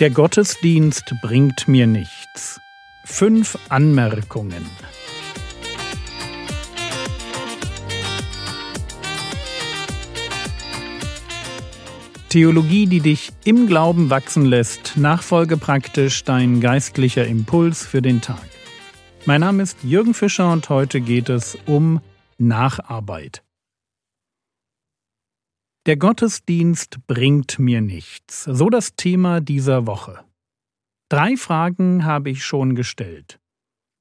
Der Gottesdienst bringt mir nichts. Fünf Anmerkungen. Theologie, die dich im Glauben wachsen lässt, nachfolge praktisch dein geistlicher Impuls für den Tag. Mein Name ist Jürgen Fischer und heute geht es um Nacharbeit. Der Gottesdienst bringt mir nichts. So das Thema dieser Woche. Drei Fragen habe ich schon gestellt.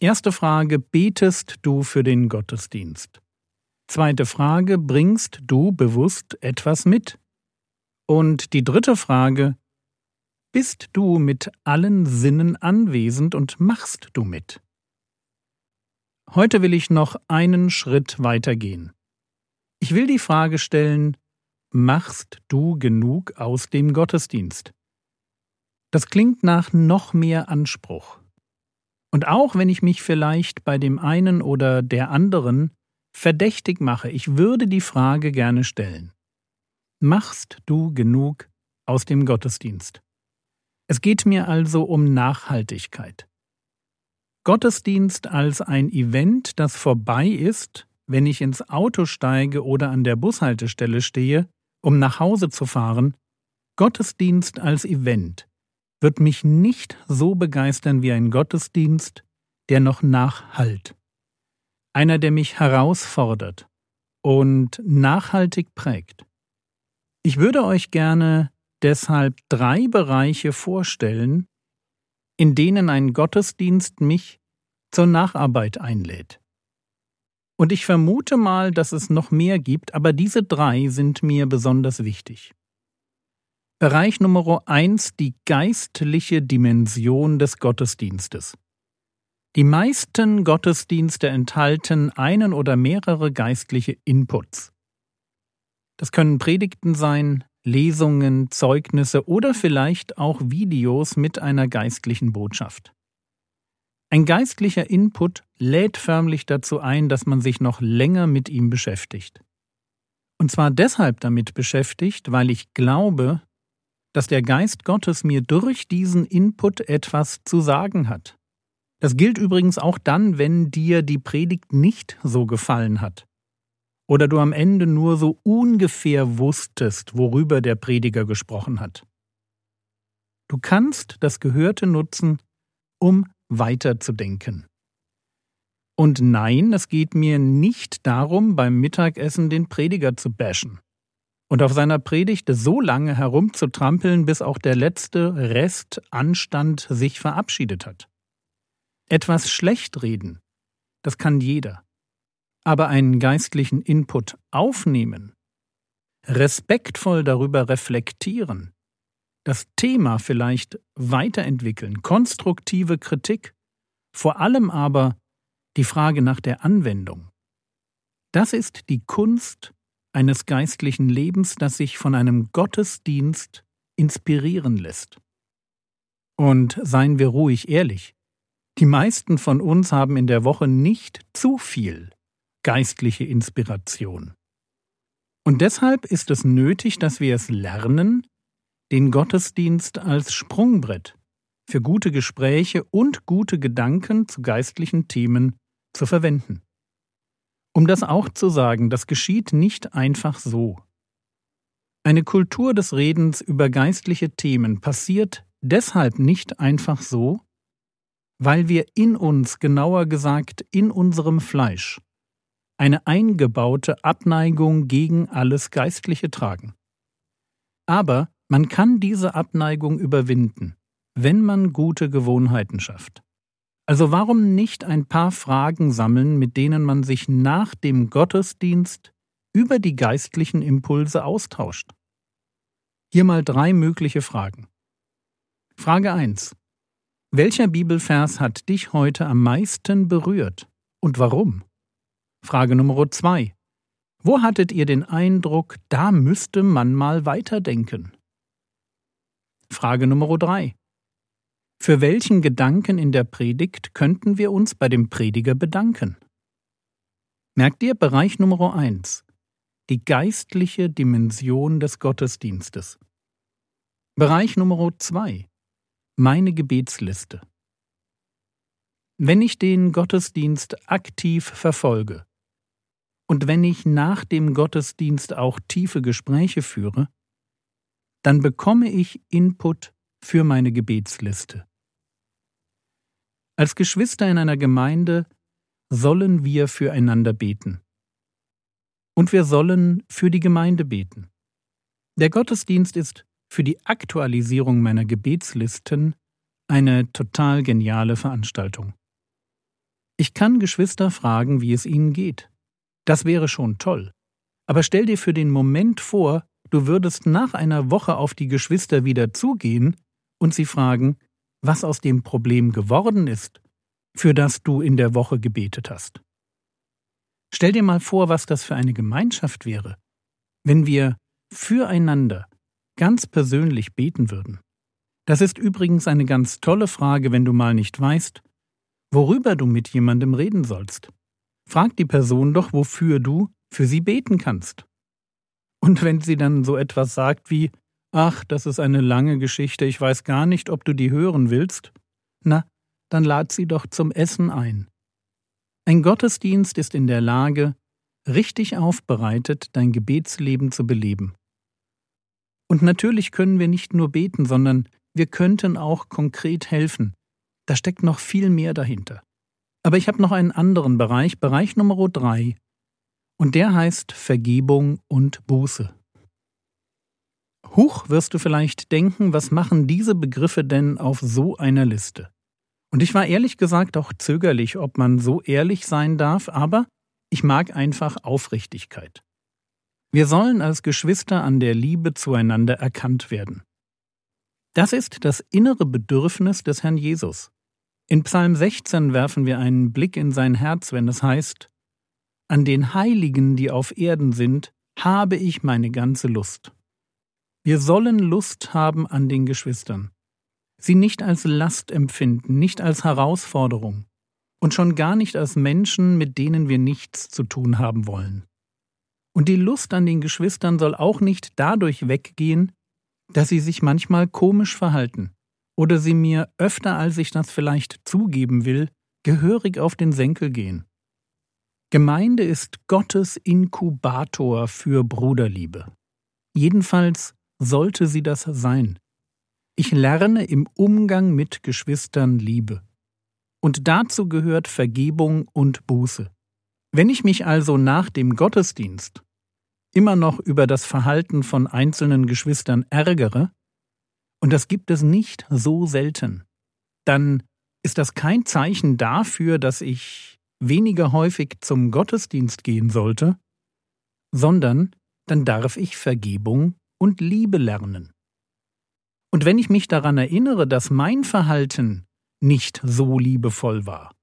Erste Frage, betest du für den Gottesdienst? Zweite Frage, bringst du bewusst etwas mit? Und die dritte Frage, bist du mit allen Sinnen anwesend und machst du mit? Heute will ich noch einen Schritt weitergehen. Ich will die Frage stellen, machst du genug aus dem Gottesdienst? Das klingt nach noch mehr Anspruch. Und auch wenn ich mich vielleicht bei dem einen oder der anderen verdächtig mache, ich würde die Frage gerne stellen. Machst du genug aus dem Gottesdienst? Es geht mir also um Nachhaltigkeit. Gottesdienst als ein Event, das vorbei ist, wenn ich ins Auto steige oder an der Bushaltestelle stehe, um nach Hause zu fahren, Gottesdienst als Event wird mich nicht so begeistern wie ein Gottesdienst, der noch nachhalt. Einer, der mich herausfordert und nachhaltig prägt. Ich würde euch gerne deshalb drei Bereiche vorstellen, in denen ein Gottesdienst mich zur Nacharbeit einlädt. Und ich vermute mal, dass es noch mehr gibt, aber diese drei sind mir besonders wichtig. Bereich Nummer eins die geistliche Dimension des Gottesdienstes. Die meisten Gottesdienste enthalten einen oder mehrere geistliche Inputs. Das können Predigten sein, Lesungen, Zeugnisse oder vielleicht auch Videos mit einer geistlichen Botschaft. Ein geistlicher Input lädt förmlich dazu ein, dass man sich noch länger mit ihm beschäftigt. Und zwar deshalb damit beschäftigt, weil ich glaube, dass der Geist Gottes mir durch diesen Input etwas zu sagen hat. Das gilt übrigens auch dann, wenn dir die Predigt nicht so gefallen hat. Oder du am Ende nur so ungefähr wusstest, worüber der Prediger gesprochen hat. Du kannst das Gehörte nutzen, um weiterzudenken. Und nein, es geht mir nicht darum, beim Mittagessen den Prediger zu bashen und auf seiner Predigt so lange herumzutrampeln, bis auch der letzte Rest Anstand sich verabschiedet hat. Etwas schlecht reden, das kann jeder. Aber einen geistlichen Input aufnehmen, respektvoll darüber reflektieren, das Thema vielleicht weiterentwickeln, konstruktive Kritik, vor allem aber die Frage nach der Anwendung. Das ist die Kunst eines geistlichen Lebens, das sich von einem Gottesdienst inspirieren lässt. Und seien wir ruhig ehrlich, die meisten von uns haben in der Woche nicht zu viel geistliche Inspiration. Und deshalb ist es nötig, dass wir es lernen, den Gottesdienst als Sprungbrett für gute Gespräche und gute Gedanken zu geistlichen Themen zu verwenden. Um das auch zu sagen, das geschieht nicht einfach so. Eine Kultur des Redens über geistliche Themen passiert deshalb nicht einfach so, weil wir in uns, genauer gesagt in unserem Fleisch, eine eingebaute Abneigung gegen alles Geistliche tragen. Aber man kann diese Abneigung überwinden, wenn man gute Gewohnheiten schafft. Also warum nicht ein paar Fragen sammeln, mit denen man sich nach dem Gottesdienst über die geistlichen Impulse austauscht? Hier mal drei mögliche Fragen. Frage 1. Welcher Bibelvers hat dich heute am meisten berührt und warum? Frage Nummer 2. Wo hattet ihr den Eindruck, da müsste man mal weiterdenken? Frage Nummer drei: Für welchen Gedanken in der Predigt könnten wir uns bei dem Prediger bedanken? Merkt ihr Bereich Nummer eins: Die geistliche Dimension des Gottesdienstes. Bereich Nummer zwei: Meine Gebetsliste. Wenn ich den Gottesdienst aktiv verfolge und wenn ich nach dem Gottesdienst auch tiefe Gespräche führe, dann bekomme ich Input für meine Gebetsliste. Als Geschwister in einer Gemeinde sollen wir füreinander beten. Und wir sollen für die Gemeinde beten. Der Gottesdienst ist für die Aktualisierung meiner Gebetslisten eine total geniale Veranstaltung. Ich kann Geschwister fragen, wie es ihnen geht. Das wäre schon toll. Aber stell dir für den Moment vor, du würdest nach einer Woche auf die Geschwister wieder zugehen und sie fragen, was aus dem Problem geworden ist, für das du in der Woche gebetet hast. Stell dir mal vor, was das für eine Gemeinschaft wäre, wenn wir füreinander ganz persönlich beten würden. Das ist übrigens eine ganz tolle Frage, wenn du mal nicht weißt, worüber du mit jemandem reden sollst. Frag die Person doch, wofür du für sie beten kannst. Und wenn sie dann so etwas sagt wie Ach, das ist eine lange Geschichte, ich weiß gar nicht, ob du die hören willst, na, dann lad sie doch zum Essen ein. Ein Gottesdienst ist in der Lage, richtig aufbereitet dein Gebetsleben zu beleben. Und natürlich können wir nicht nur beten, sondern wir könnten auch konkret helfen. Da steckt noch viel mehr dahinter. Aber ich habe noch einen anderen Bereich, Bereich Nummer drei, und der heißt Vergebung und Buße. Huch, wirst du vielleicht denken, was machen diese Begriffe denn auf so einer Liste? Und ich war ehrlich gesagt auch zögerlich, ob man so ehrlich sein darf, aber ich mag einfach Aufrichtigkeit. Wir sollen als Geschwister an der Liebe zueinander erkannt werden. Das ist das innere Bedürfnis des Herrn Jesus. In Psalm 16 werfen wir einen Blick in sein Herz, wenn es heißt, An den Heiligen, die auf Erden sind, habe ich meine ganze Lust. Wir sollen Lust haben an den Geschwistern, sie nicht als Last empfinden, nicht als Herausforderung und schon gar nicht als Menschen, mit denen wir nichts zu tun haben wollen. Und die Lust an den Geschwistern soll auch nicht dadurch weggehen, dass sie sich manchmal komisch verhalten oder sie mir öfter als ich das vielleicht zugeben will, gehörig auf den Senkel gehen. Gemeinde ist Gottes Inkubator für Bruderliebe. Jedenfalls sollte sie das sein. Ich lerne im Umgang mit Geschwistern Liebe. Und dazu gehört Vergebung und Buße. Wenn ich mich also nach dem Gottesdienst immer noch über das Verhalten von einzelnen Geschwistern ärgere, und das gibt es nicht so selten, dann ist das kein Zeichen dafür, dass ich weniger häufig zum Gottesdienst gehen sollte, sondern dann darf ich Vergebung und Liebe lernen. Und wenn ich mich daran erinnere, dass mein Verhalten nicht so liebevoll war,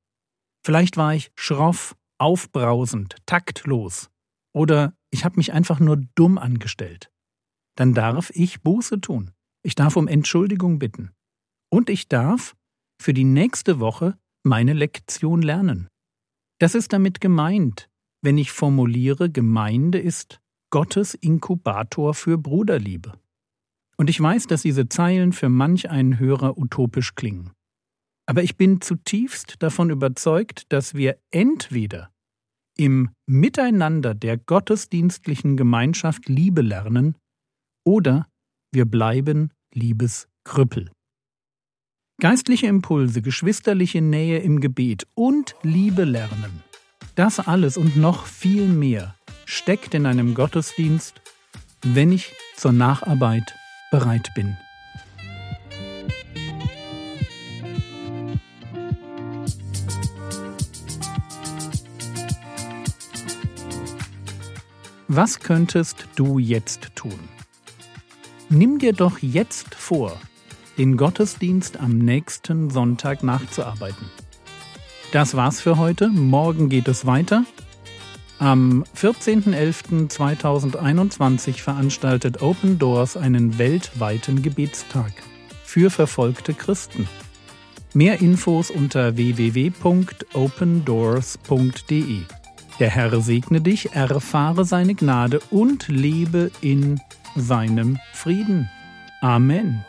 vielleicht war ich schroff, aufbrausend, taktlos, oder ich habe mich einfach nur dumm angestellt, dann darf ich Buße tun. Ich darf um Entschuldigung bitten. Und ich darf für die nächste Woche meine Lektion lernen. Das ist damit gemeint, wenn ich formuliere, Gemeinde ist Gottes Inkubator für Bruderliebe. Und ich weiß, dass diese Zeilen für manch einen Hörer utopisch klingen. Aber ich bin zutiefst davon überzeugt, dass wir entweder im Miteinander der gottesdienstlichen Gemeinschaft Liebe lernen oder wir bleiben Liebeskrüppel. Geistliche Impulse, geschwisterliche Nähe im Gebet und Liebe lernen. Das alles und noch viel mehr steckt in einem Gottesdienst, wenn ich zur Nacharbeit bereit bin. Was könntest du jetzt tun? Nimm dir doch jetzt vor, den Gottesdienst am nächsten Sonntag nachzuarbeiten. Das war's für heute. Morgen geht es weiter. Am 14.11.2021 veranstaltet Open Doors einen weltweiten Gebetstag für verfolgte Christen. Mehr Infos unter www.opendoors.de. Der Herr segne dich, erfahre seine Gnade und lebe in seinem Frieden. Amen.